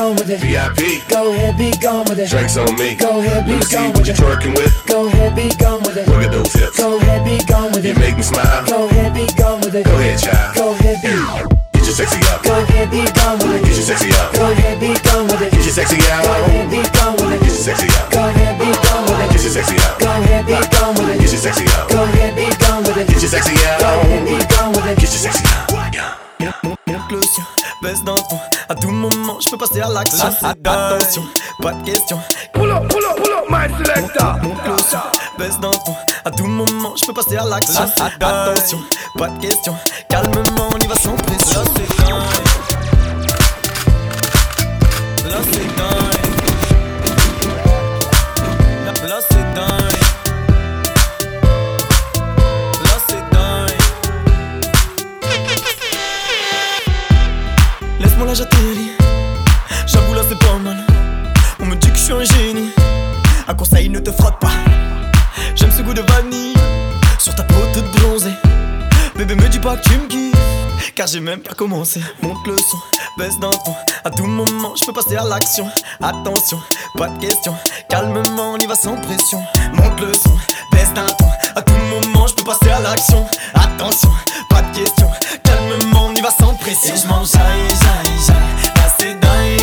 gone with it. VIP. Go ahead, be gone with it. Drinks on me. Go ahead, be Let me see gone what with you it. twerking with. Go ahead, be gone with it. Look at those hips. Go ahead, be gone with it. You make me smile. Go ahead, be gone with it. Go ahead, child. Go ahead, be. Get your sexy up. Go ahead, be gone with it. Get your sexy up. Go ahead, be gone with it. Get your sexy out. Go ahead, be gone with it. Get your sexy up. Go ahead, be gone with Get it. your sexy up. Go ahead, be gone with Get your sexy up. Passer à l'action. Attention, pas de question. Pull up, pull up, pull up, my selector son, baisse d'un ton. À tout moment, je peux passer à l'action. Attention, pas de question. Calmement, tu me car j'ai même pas commencé. Monte le son, baisse d'un ton. À tout moment, je peux passer à l'action. Attention, pas de question. Calmement, on y va sans pression. Monte le son, baisse d'un ton. À tout moment, je peux passer à l'action. Attention, pas de question. Calmement, on y va sans pression. Et je j'aille, j'aille, j'aille. Dingue, dingue,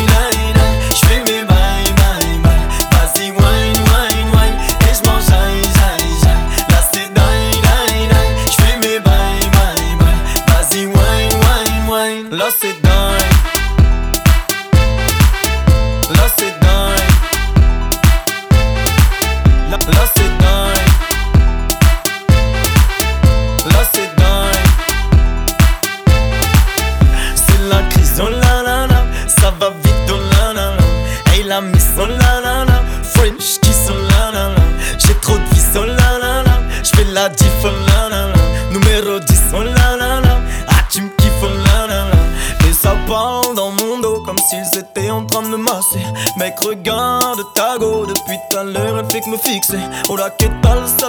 la la la. Numéro 10, oh la la la. Ah tu me kiffes, oh la la la. Ça parle dans mon dos Comme s'ils étaient en train de me masser. Mec regarde ta go. Depuis tout à l'heure elle fait que me fixer. Oh la que tal, ça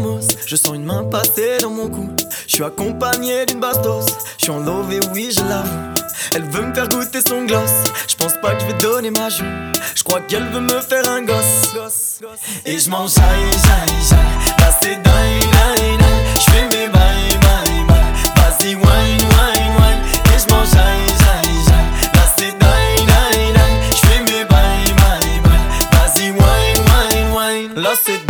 gamos Je sens une main passer dans mon cou. Je suis accompagné d'une bastos. Je suis en love et oui je l'avoue. Elle veut me faire goûter son gloss. Je pense pas que je vais donner ma joue. Je crois qu'elle veut me faire un gosse. Et je m'en jaille, jaille, jaille. C'est dingue, Je fais mes bails, bails, bails Vas-y wine, wine, wine. Et je m'en jaille, jaille, jaille. C'est dingue, Je fais mes bails, bails, bails Vas-y wine, wine, wine. Là c'est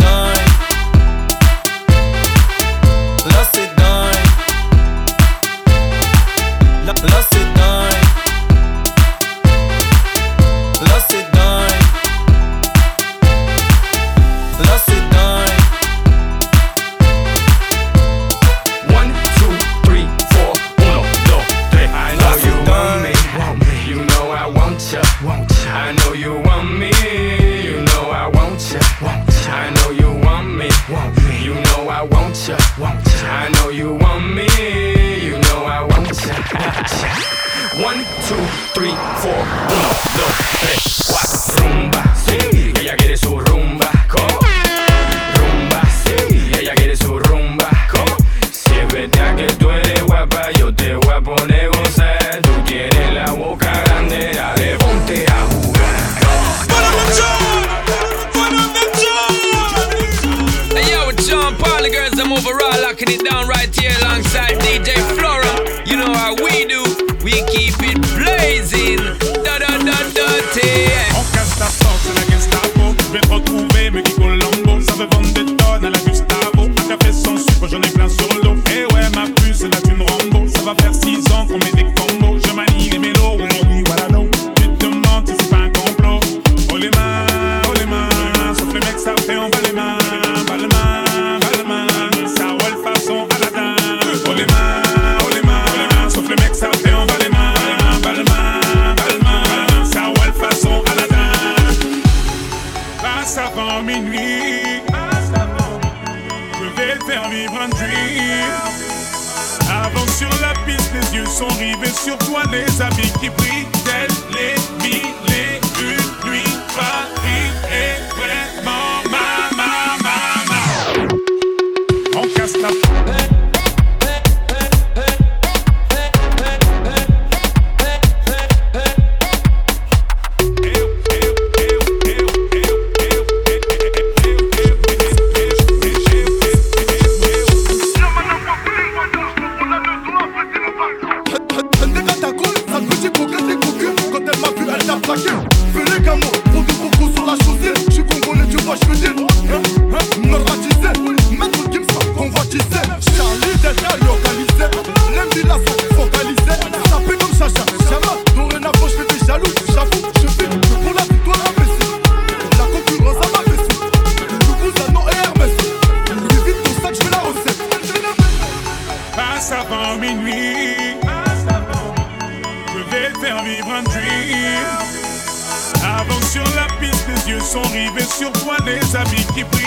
poder sabe que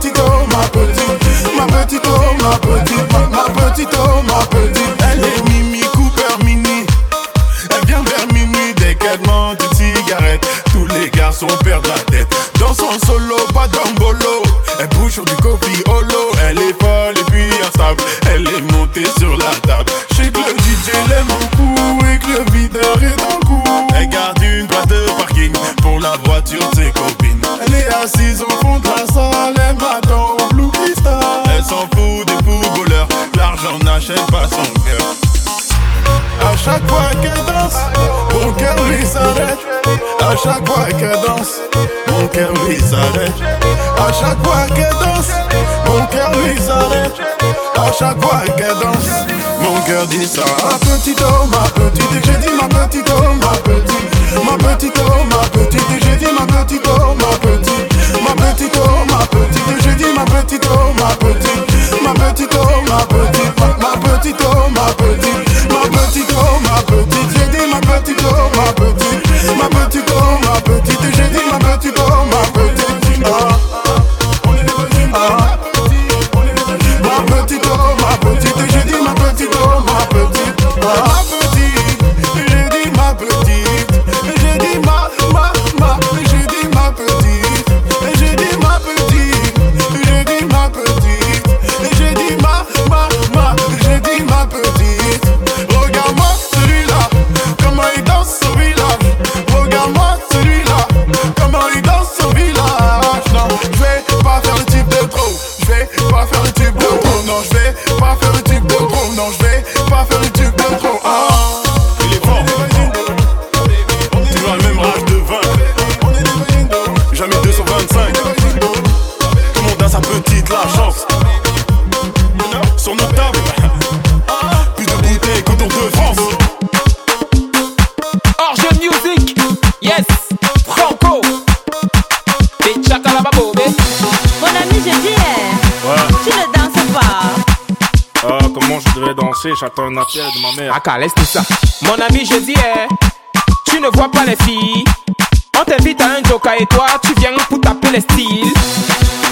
petite, oh ma petite, ma petite, oh ma petite, ma, petite, oh ma petite. Elle est Mimi Cooper Mini, elle vient vers minuit dès qu'elle demande une cigarette. Tous les garçons perdent la tête dans son solo, pas d'embolo. À chaque fois qu'elle danse, mon cœur lui s'arrête. À chaque fois qu'elle danse, mon cœur lui s'arrête. À chaque fois qu'elle danse, mon cœur dit ça. Ma petite oh, ma petite, j'ai dit ma petite oh, ma petite. Ma petite oh, ma petite, j'ai dit ma petite oh, ma petite. Ma petite oh, ma petite, j'ai dit ma petite oh, ma petite. Ma petite oh, ma petite, ma petite oh, ma petite. Ma petite oh, ma petite, ma petite oh, ma petite. Ma petite oh, ma petite, j'ai dit ma petite oh, ma petite. J'attends un appel de ma mère. Aka, laisse tout ça. Mon ami, je dis, eh, tu ne vois pas les filles. On t'invite à un joker et toi, tu viens pour taper les styles.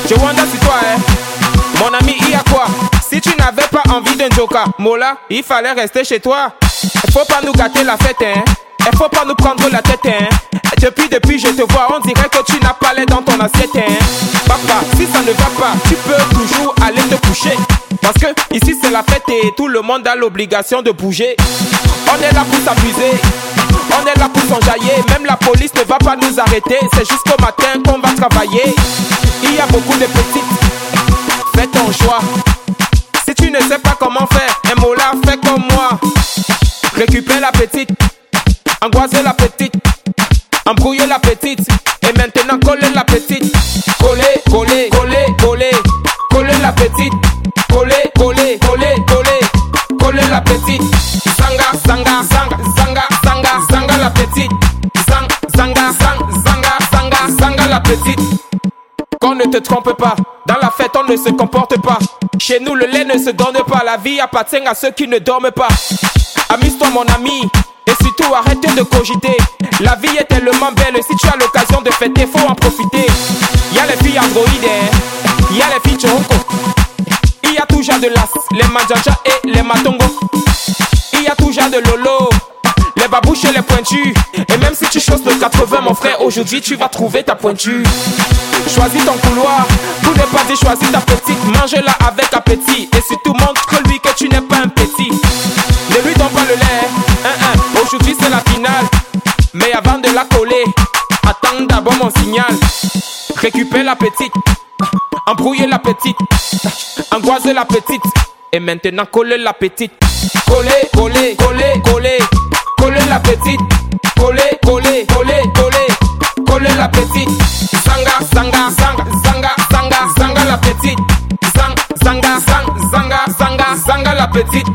Je wonder si toi, eh, mon ami, il y a quoi? Si tu n'avais pas envie d'un joker, Mola, il fallait rester chez toi. Faut pas nous gâter la fête, hein. Faut pas nous prendre la tête, hein. Depuis, depuis, je te vois, on dirait que tu n'as pas l'air dans ton assiette, hein. Papa, si ça ne va pas, tu peux toujours aller te coucher. Parce que ici c'est la fête et tout le monde a l'obligation de bouger. On est là pour s'amuser, on est là pour s'enjailler. Même la police ne va pas nous arrêter, c'est jusqu'au matin qu'on va travailler. Il y a beaucoup de petites, fais ton choix. Si tu ne sais pas comment faire, un mot là, fais comme moi. Récupère la petite, angoisser la petite, embrouiller la petite, et maintenant coller la petite. Coller, coller, coller, coller, coller la petite. Coller, coller, coller, coller, coller la petite. Zanga, zanga, zanga, zanga, zanga, zanga la petite. Zang, zanga, zang, zanga, zanga, zanga la petite. Qu'on ne te trompe pas, dans la fête on ne se comporte pas. Chez nous le lait ne se donne pas, la vie appartient à ceux qui ne dorment pas. Amuse-toi mon ami, et surtout arrête de cogiter. La vie est tellement belle, si tu as l'occasion de fêter, faut en profiter. Y a les filles androïdes, y a les filles choronko. Il y a toujours de l'as, les manjaja et les matongo. Il y a toujours de lolo, les babouches et les pointus. Et même si tu choses le 80, mon frère, aujourd'hui tu vas trouver ta pointure. Choisis ton couloir, pour ne pas dire choisis ta petite. Mange-la avec appétit. Et surtout montre-lui que tu n'es pas un petit. Ne lui donne pas le lait, hein, hein. Aujourd'hui c'est la finale. Mais avant de la coller, attends d'abord mon signal. Récupère la petite, embrouiller la petite, angoiser la petite. Et maintenant coller la petite. Coller, coller, coller, coller, coller la petite. Coller, coller, coller, coller, coller la petite. Zanga, zanga, zanga, zanga, zanga, zanga la petite. Zang, zanga, zanga, zanga la petite.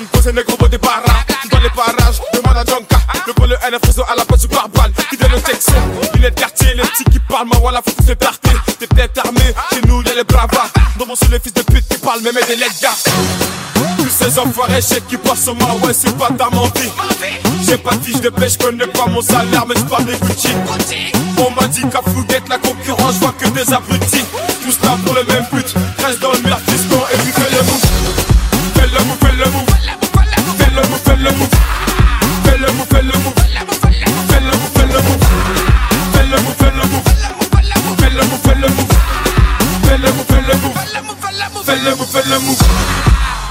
De poser les gros des paras. Dans les parages, demande à Jonka. Le pôle N, faisant à la poche du barbal. Qui donne le texte, il est de quartier. Les petits qui parlent, moi, voilà, faut tous les tarter. T'es peut-être armé, chez nous, y'a les bravas. Dans mon sous les fils de pute qui parlent, même des lettres. Tous ces enfoirés, sais qui passent sur moi, ouais, c'est pas ta mentie. J'ai pas de fiche de pêche, connais pas mon salaire, mais j'parle des Gucci. On m'a dit qu'à Fouguette, la concurrence, vois que des abrutis. Tous là pour le même but, reste dans le le.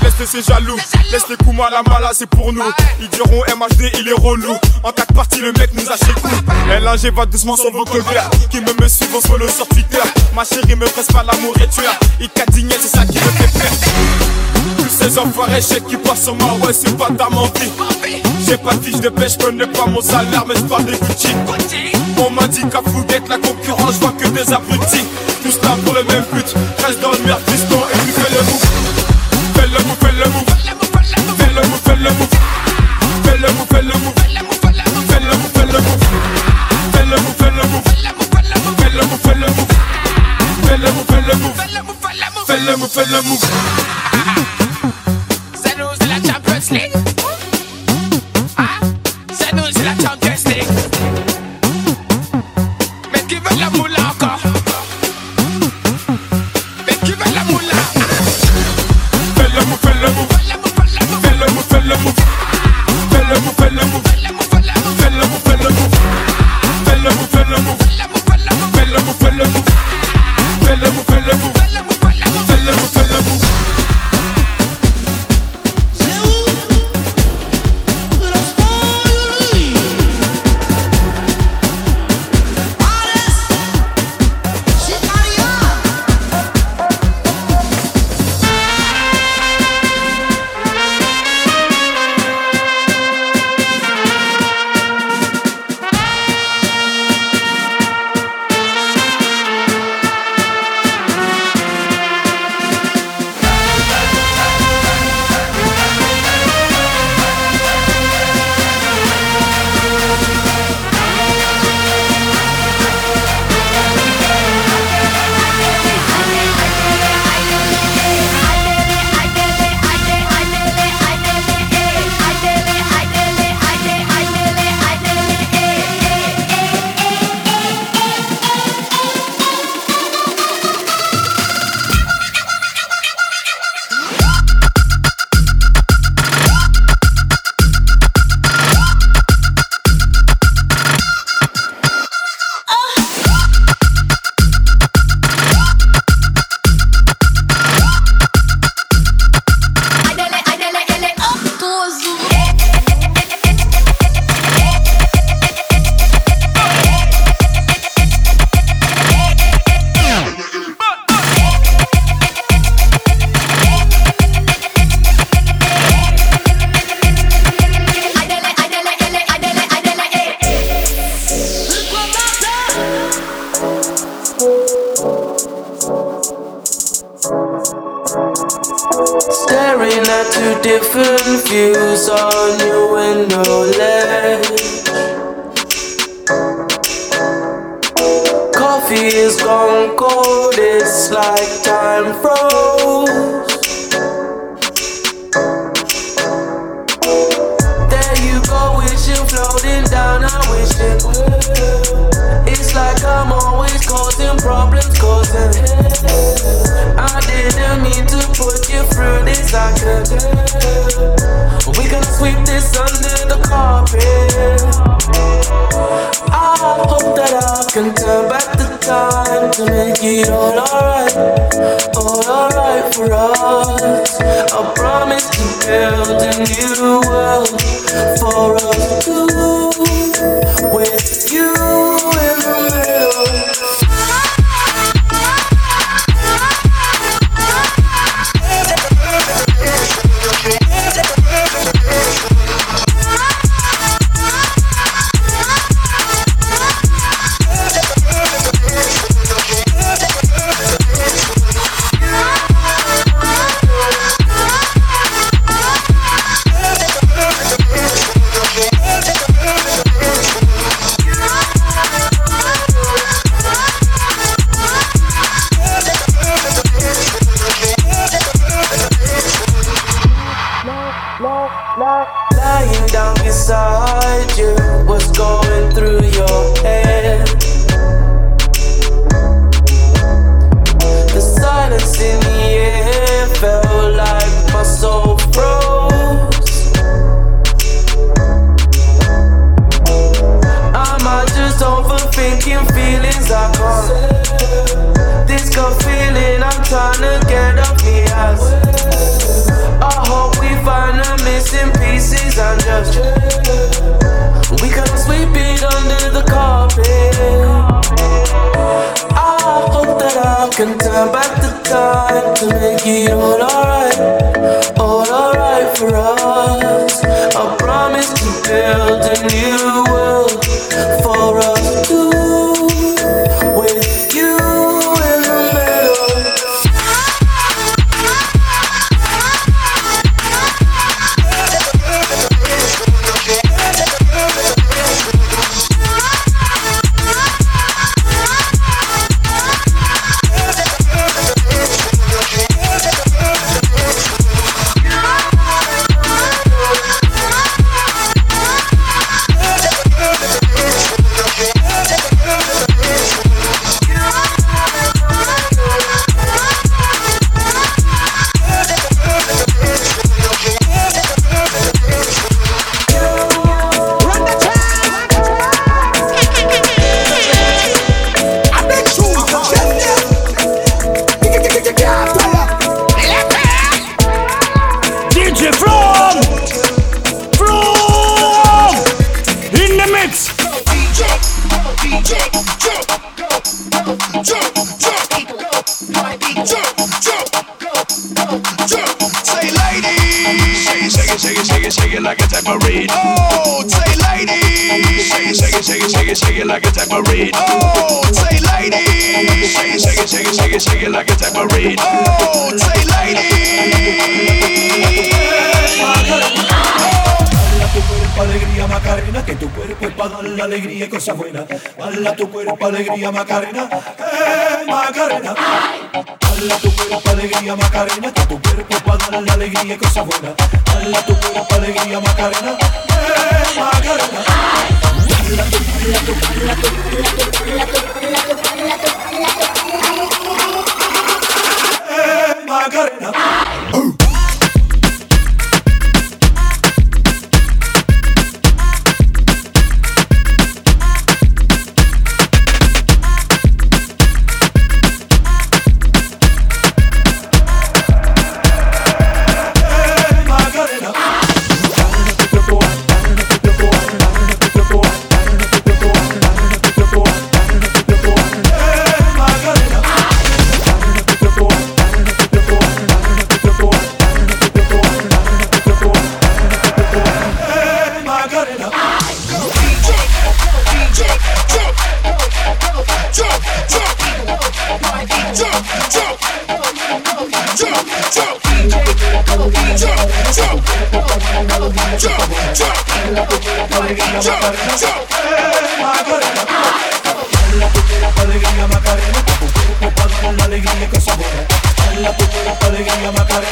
Laisse c'est jaloux. Laisse les coups, moi la mala, c'est pour nous. Ils diront MHD, il est relou. En quatre parties, le mec nous a chez coup. LNG va doucement sur vos vocabulaire. Qui me me suivent, on le sur Twitter. Ma chérie me presse pas l'amour et tu as. Il c'est ça qui me fait peur. Tous ces enfoirés, chèques qui passent sur moi, c'est pas ta mentie. J'ai pas de fiche de pêche, je connais pas mon salaire, mais je parle des Gucci. On m'a dit qu'à Fouguette, la concurrence, je vois que des abrutis. Tous là pour le même but, reste dans le merde, piston, Fais le move, fais le. C'est nous, la Champions League. Oh, alegría Macarena, que tu cuerpo para la alegría y cosas buenas. Tu cuerpo, alegría Macarena, eh Macarena. Bala tu cuerpo, alegría Macarena, que tu cuerpo para la alegría y cosas buenas. Tu cuerpo, alegría Macarena, eh Macarena. Eh Macarena. Alegría Macarena, que tu cuerpo la alegría. Bala tu alegría Macarena,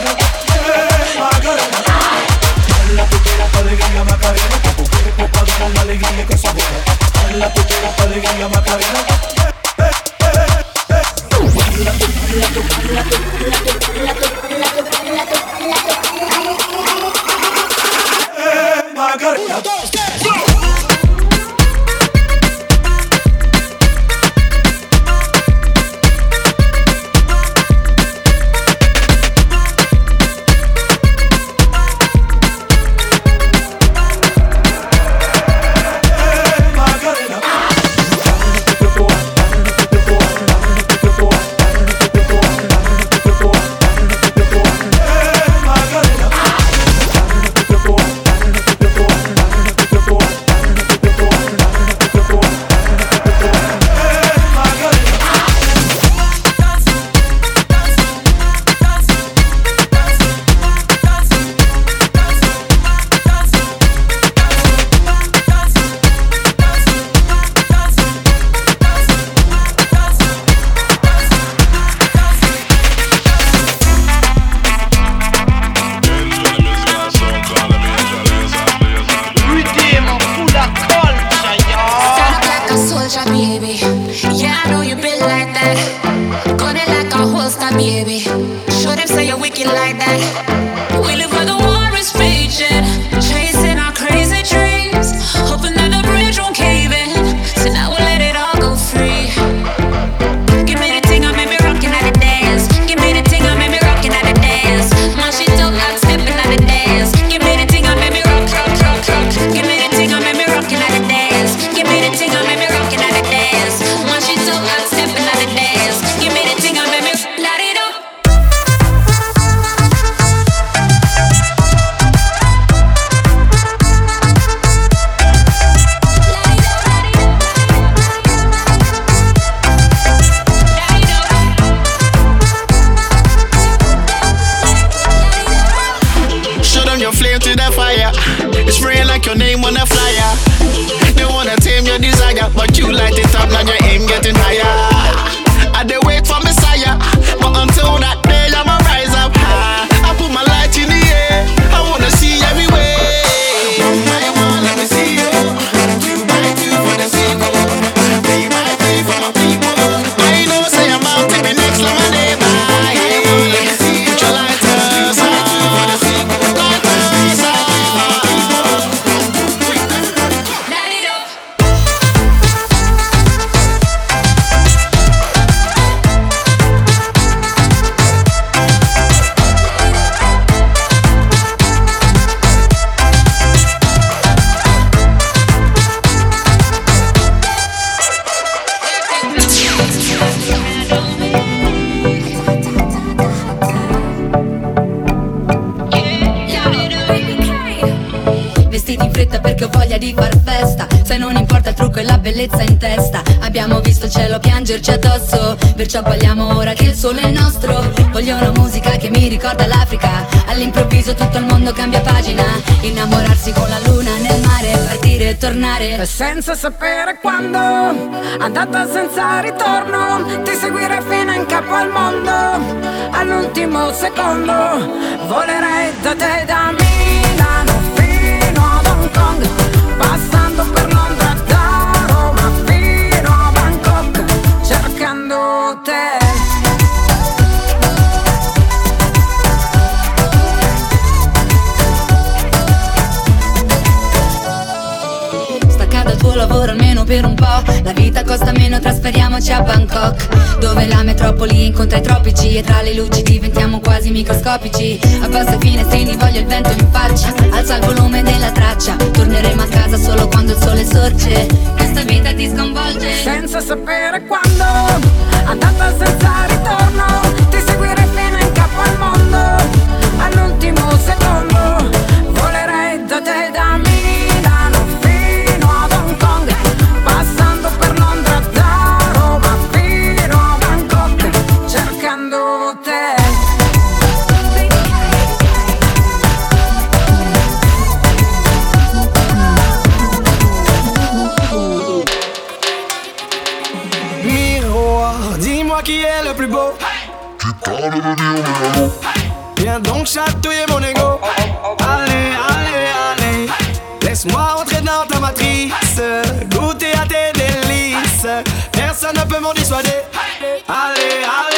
Abbiamo visto il cielo piangerci addosso Perciò balliamo ora che il sole è nostro. Voglio una musica che mi ricorda l'Africa. All'improvviso tutto il mondo cambia pagina. Innamorarsi con la luna nel mare Partire e tornare. Senza sapere quando Andata senza ritorno Ti seguirei fino in capo al mondo. All'ultimo secondo Volerei da te da Milano fino ad Hong Kong notte lavoro almeno per un po' La vita costa meno, trasferiamoci a Bangkok. Dove la metropoli incontra i tropici E tra le luci diventiamo quasi microscopici. Abbassa i finestrini, voglio il vento in faccia. Alza il volume della traccia. Torneremo a casa solo quando il sole sorge. Questa vita ti sconvolge. Senza sapere quando Andata senza ritorno Ti seguirei fino in capo al mondo. All'ultimo secondo Volerei da te da Milano Viens donc chatouiller mon ego. Allez, allez, allez. Laisse-moi entrer dans ta matrice. Goûter à tes délices. Personne ne peut m'en dissuader. Allez, allez,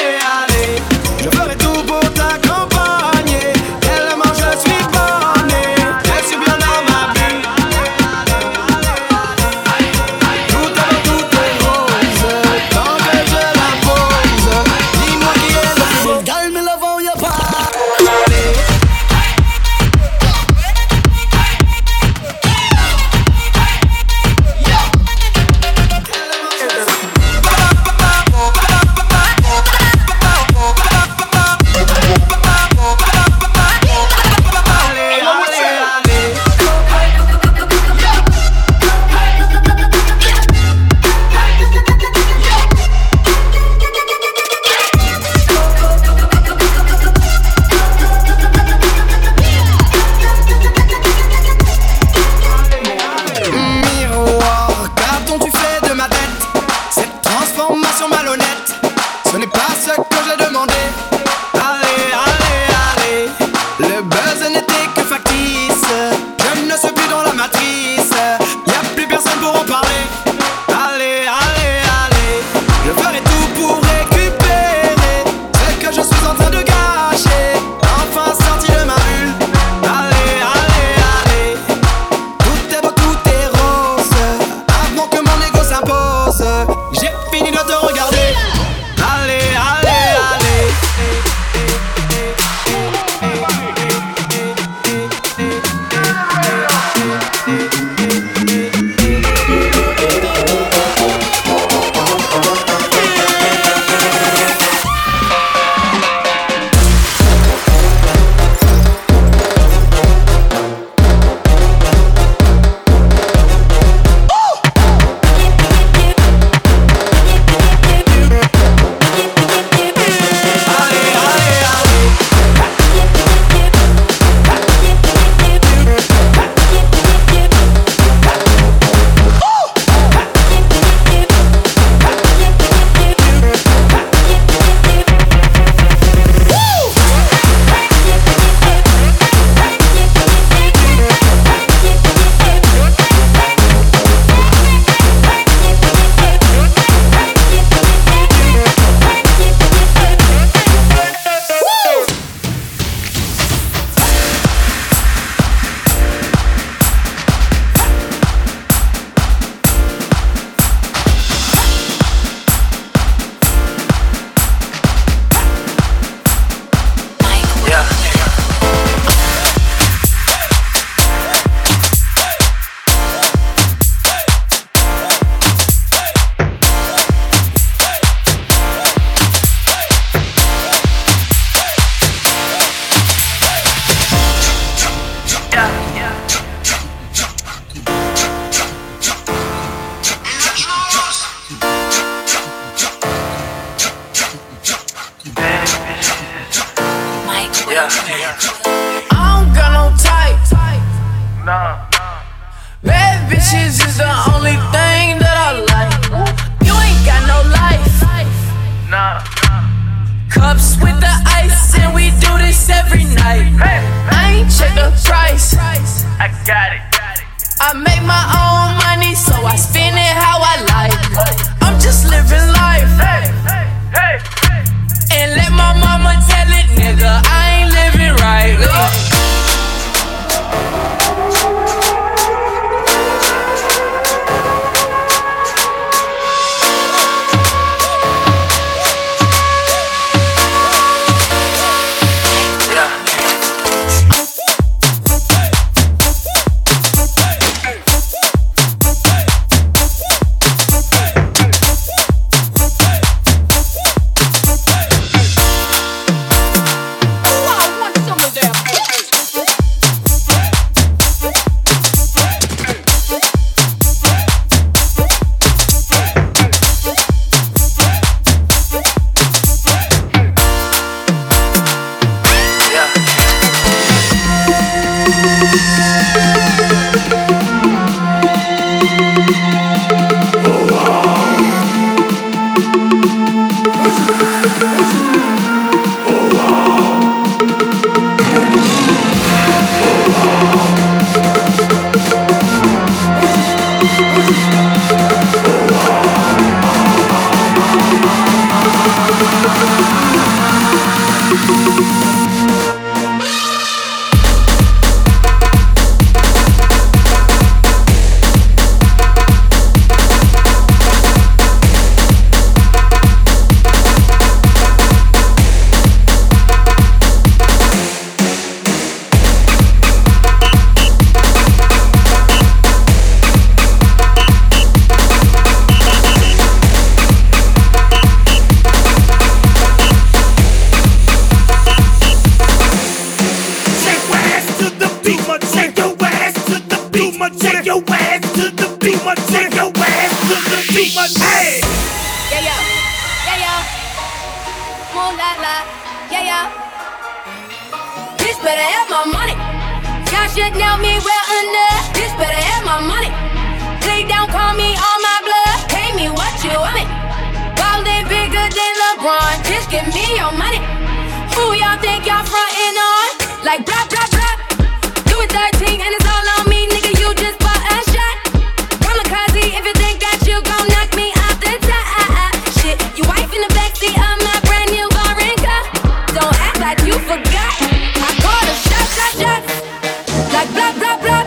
the beat, ma. Shake your ass to the ma. Hey. Yeah, yeah, yeah, yeah. Moon la la, yeah, yeah. Bitch better have my money. Y'all should know me well enough. Bitch better have my money. Lay down, call me on my blood. Pay me what you want. Ballin' bigger than LeBron. Just give me your money. Who y'all think y'all frontin' on? Like blah blah blah. Do it 13 and it's all on me, nigga. You just blah blah blah.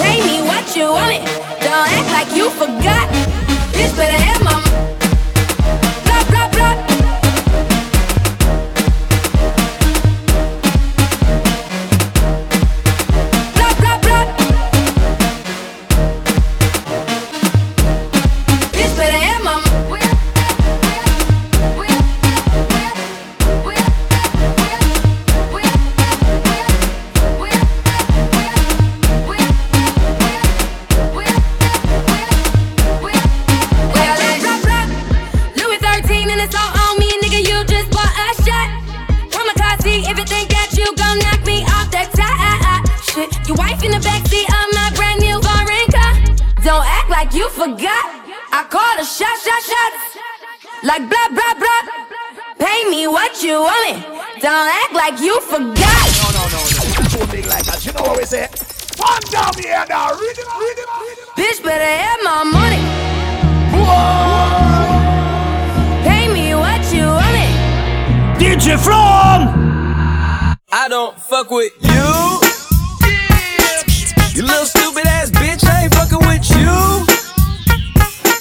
Pay me what you want it. Don't act like you forgot. Bitch better have my you forgot. I call a shot, shot, shot. Like blah, blah, blah. Pay me what you want it. Don't act like you forgot. No, no, no, no. Too big like that. You know what we say? One down here now. Read it, read it, read it. Bitch better have my money. Whoa. Pay me what you want it. DJ From. I don't fuck with you. You little stupid ass bitch,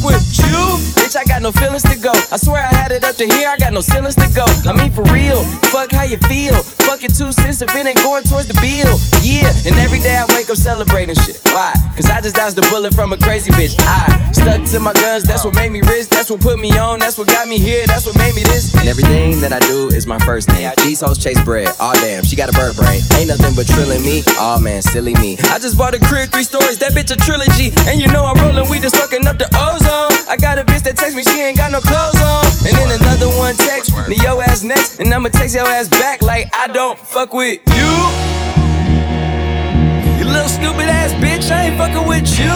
fuck with you. Bitch, I got no feelings to go. I swear I had it up to here, I got no ceilings to go. I mean, for real, fuck how you feel. Fuck your two cents if it ain't going towards the bill. Yeah, and every day I wake up celebrating shit. Why? Cause I just dodged a bullet from a crazy bitch. I stuck to my guns, that's what made me rich. That's what put me on, that's what got me here, that's what made me this. And everything that I do is my first name. These hoes chase bread. Oh, damn, she got a bird brain. Ain't nothing but trilling me. Oh, man, silly me. I just bought a crib, three stories, that bitch a trilogy. And you know I'm rolling, we just fucking up the ozone. I got a bitch that text me, she ain't got no clothes on. And then another one text me, yo ass next. And I'ma text your ass back like I don't fuck with you. You little stupid ass bitch, I ain't fucking with you.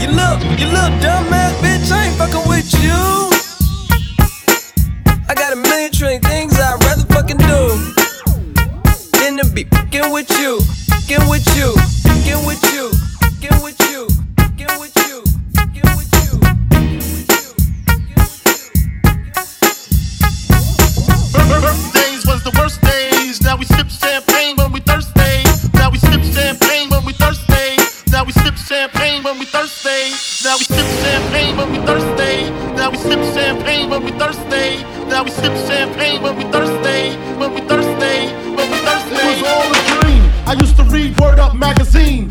You look, you little dumb ass bitch, I ain't fucking with you. I got a million trillion things I'd rather fucking do than to be fucking with you, fucking with you, fucking with you, the worst days. Now we sip champagne when we thirsty. Now we sip champagne when we thirsty. Now we sip champagne when we thirsty. Now we sip champagne when we thirsty. Now we sip champagne when we thirsty. Now we sip champagne when we thirsty. When we thirsty. When we thirsty. It was all a dream. I used to read Word Up magazine.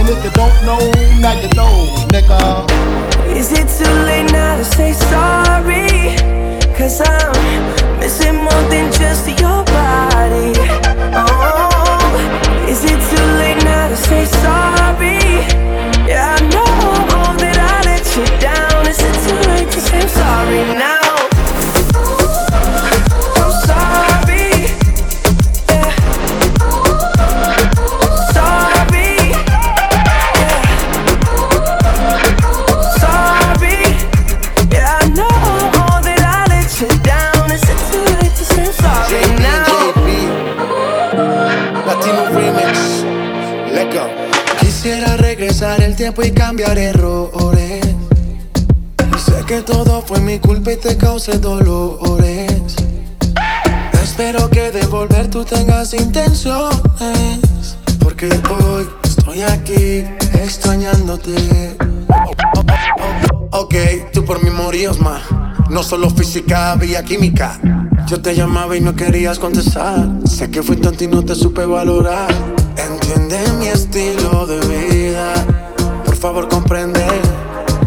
And if you don't know, now you know, nigga. Is it too late now to say sorry? Cause I'm missing more than just your body. Solo física, había química. Yo te llamaba y no querías contestar. Sé que fui tonto y no te supe valorar. Entiende mi estilo de vida. Por favor, comprende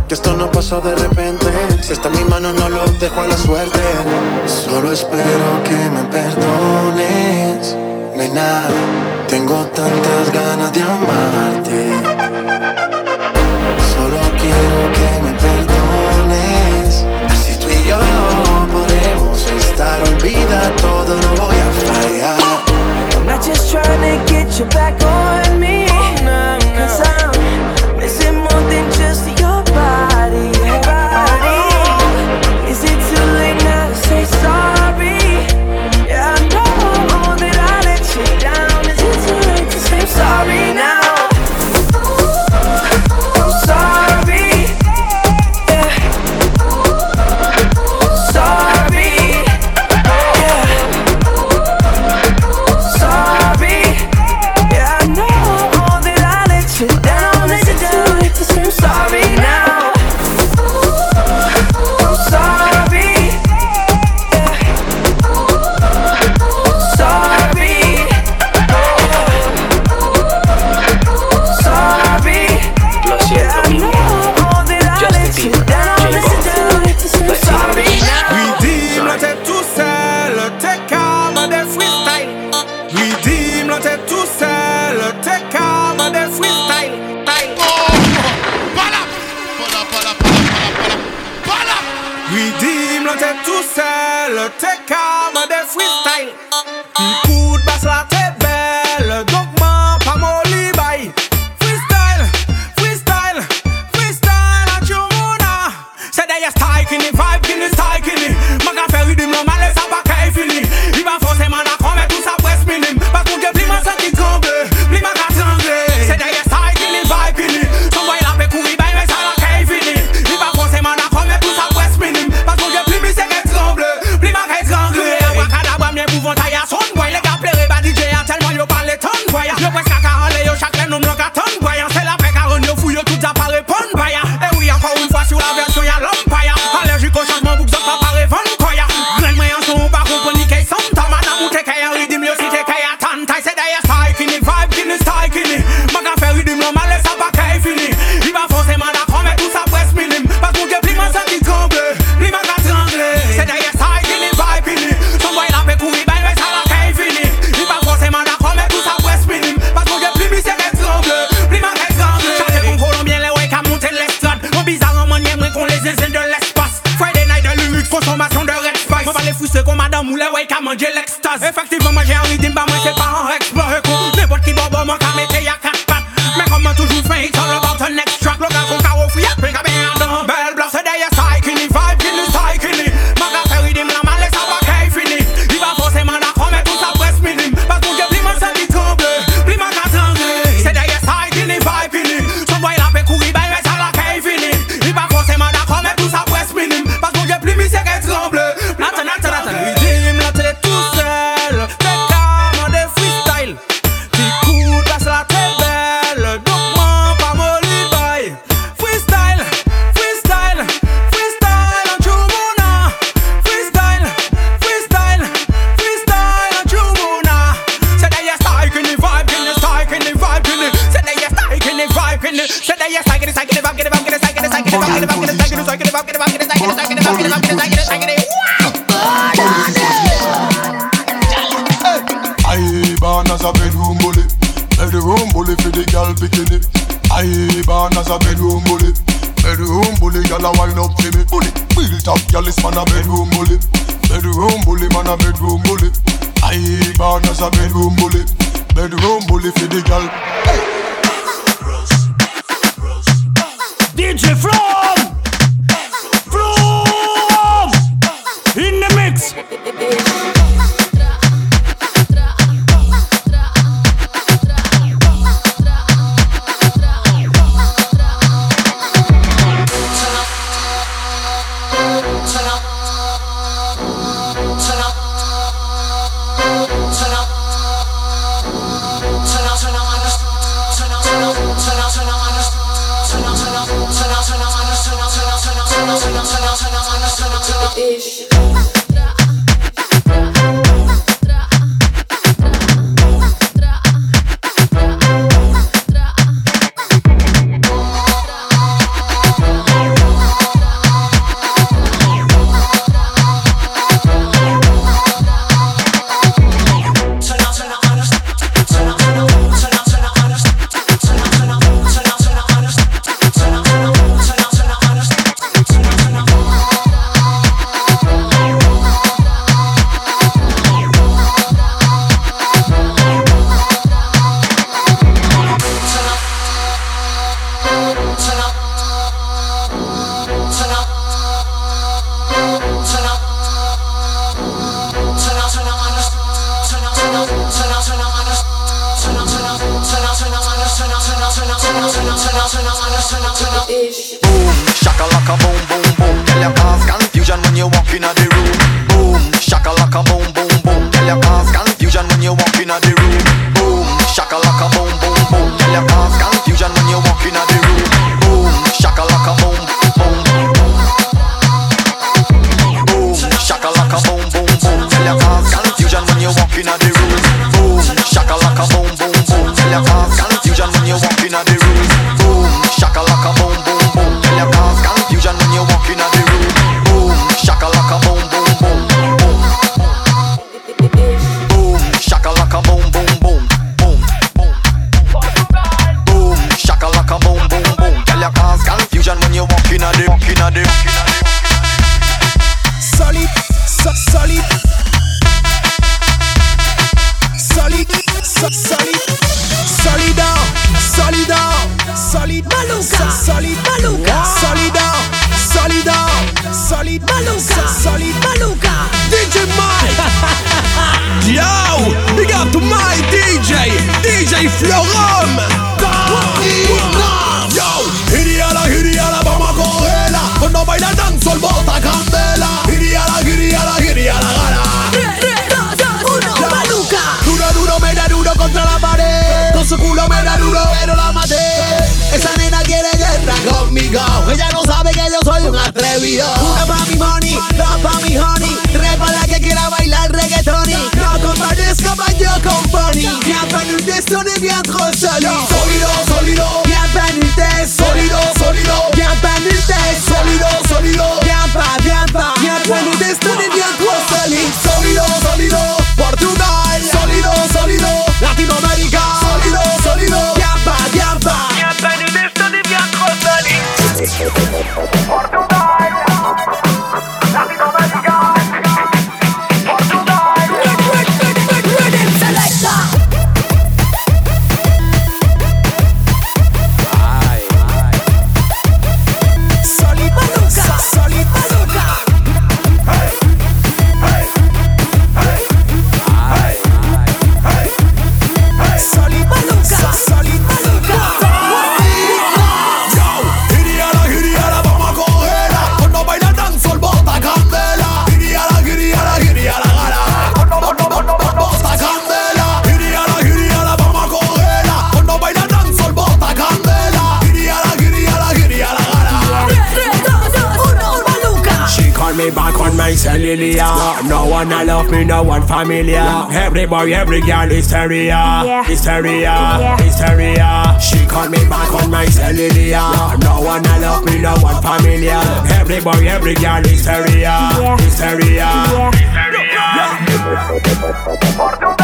que esto no pasó de repente. Si está en mi mano, no lo dejo a la suerte. Solo espero que me perdones. Nena, tengo tantas ganas de amarte. Get you back on me. sell, take calm, the freestyle. as a bedroom bully. Bedroom bully for the girl bikini. I born as a bedroom bully. Bedroom bully, girl a wind up to me. Bully, built top, gyal is man a bedroom bully. Bedroom bully, man a bedroom bully. I born as a bedroom bully. Bedroom bully for the girl. Hey. DJ From From in the mix. bitch. Now every girl is hysteria, yeah. hysteria, yeah. hysteria. She caught me back on my cellular. No one I love me, no one familiar. Every boy, every girl is hysteria, yeah. hysteria, yeah. hysteria. Yeah.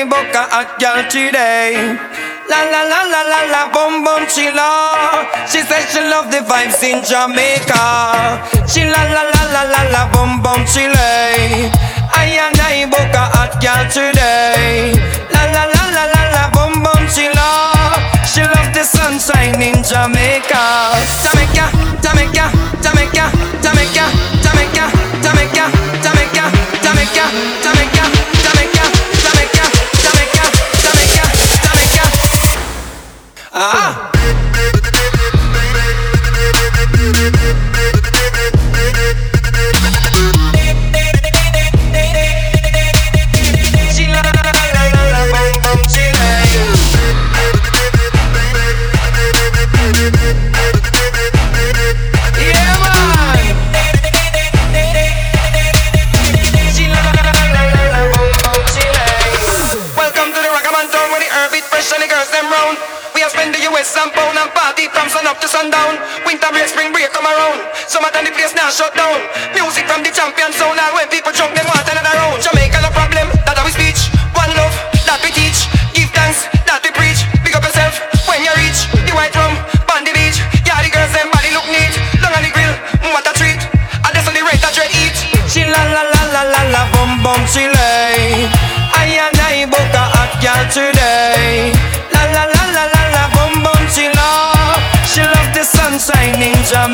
And I a girl today. La la la la la la bum bum she la. She said she love the vibes in Jamaica. She la la la la la la bum bum she lay. I and I book a hot girl today. La la la la la la bum bum she la. She love the sunshine in. Jamaica, Jamaica, Jamaica, Jamaica, Jamaica, Jamaica, Jamaica, Jamaica, Jamaica, Jamaica, Ah. To sundown. Winter break, spring break come around. Summertime the place now shut down. Music from the champion sound and when people drunk them want another round. Jamaica no problem, that we speech. One love, that we teach. Give thanks, that we preach. Pick up yourself when you reach the white rum on the beach. Yeah, the girls them body look neat. Long on the grill, mm, what a treat. I that's on the rate that dread eat. She la la la la la la bum bum she lay. I and I book a hot girl today. ninja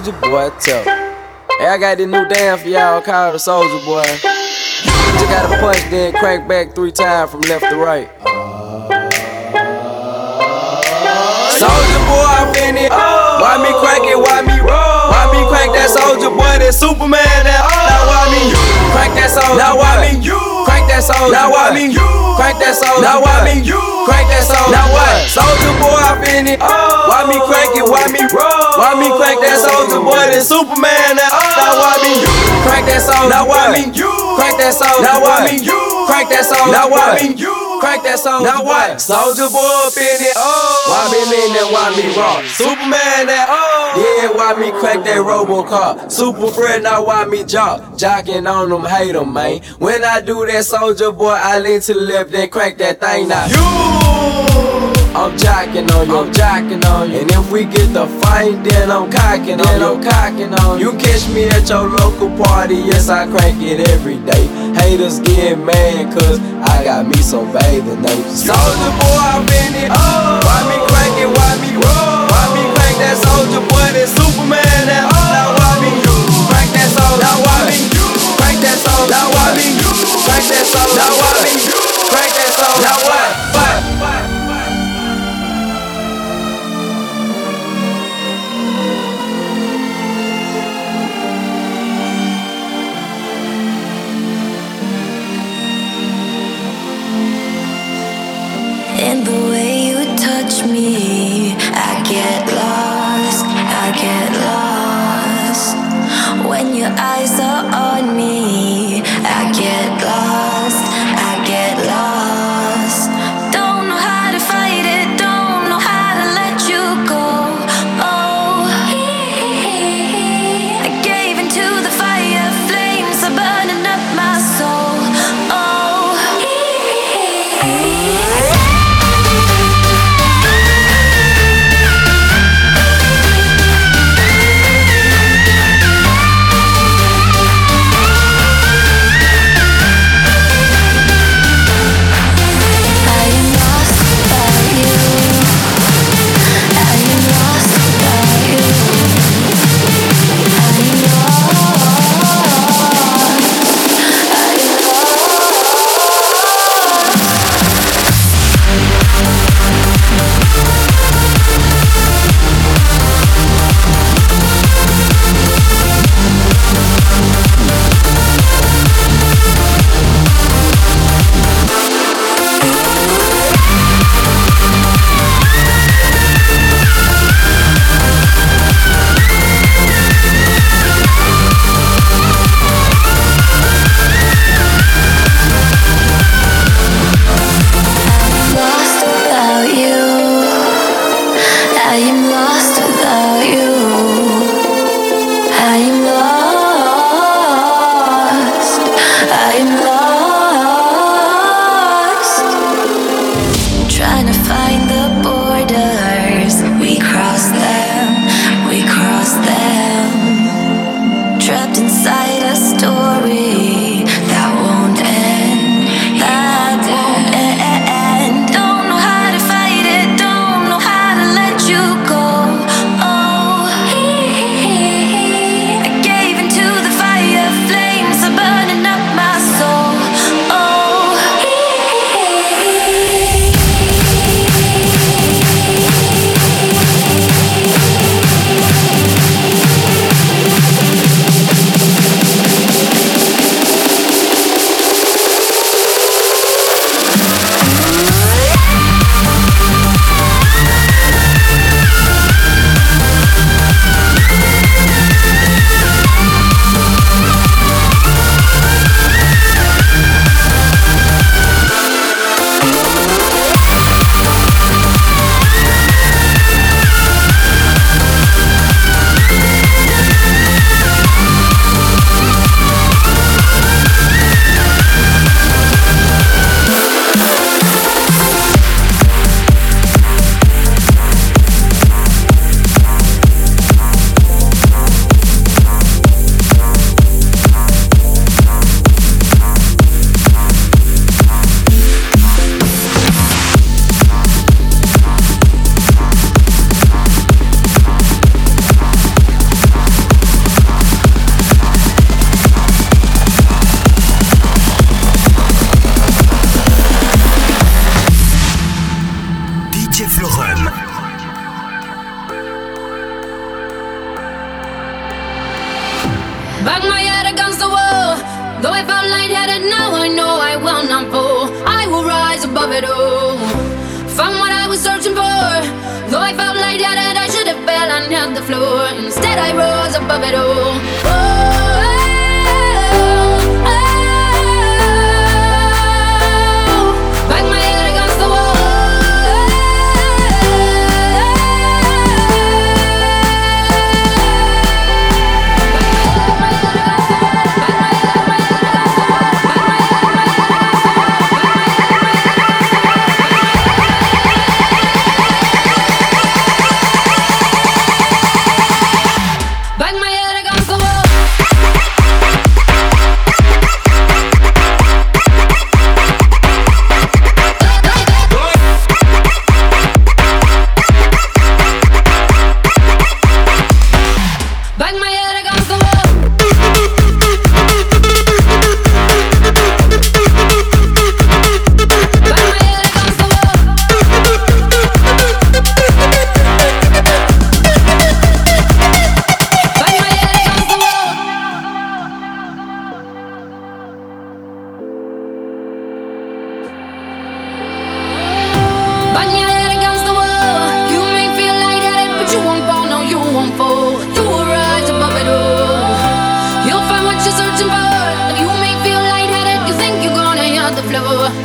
Soldier boy, tough. Hey, I got this new dance for y'all called the Soldier Boy. Just gotta punch, then crank back three times from left to right. Soldier boy, I'm in it. Why me crank it? Why me roll? Why me crank that soldier boy? That Superman? That now why me crank that soldier? Now why me you? crank that soldier? Now why me you? crank that soldier? Now why me you? crank that soldier? Now what? Soldier boy, I'm in it. Why me crank it? Why me roll? Why me crank that soldier boy? That Superman? That uh, now why me crank that soldier? Now why me crank that soldier? Now why me crank that soldier? Now why me crank that soldier? Now what? Soldier boy up in it. Oh, why me lean that? Why me rock? Superman that? Oh, yeah. Why me crank that RoboCop? Super friend now why me jock? Jocking on them, hate them, man. When I do that, soldier boy, I lean to the left, then crank that thing now. You. I'm jacking on you, I'm jacking on you. And if we get the fight, then I'm cocking on you. I'm cocking on you. You catch me at your local party, yes, I crank it every day. Haters get mad, cause I got me some bathing apes. Soldier boy, I'm in it. Oh. Why me crank it? Why me roll? Why me crank that soldier boy? That Superman? That oh. Now why me crank that soldier? Now why me crank that soldier? Now why me crank that soldier? Now why me crank that soldier? Now what?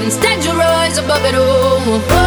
Instead, you rise above it all.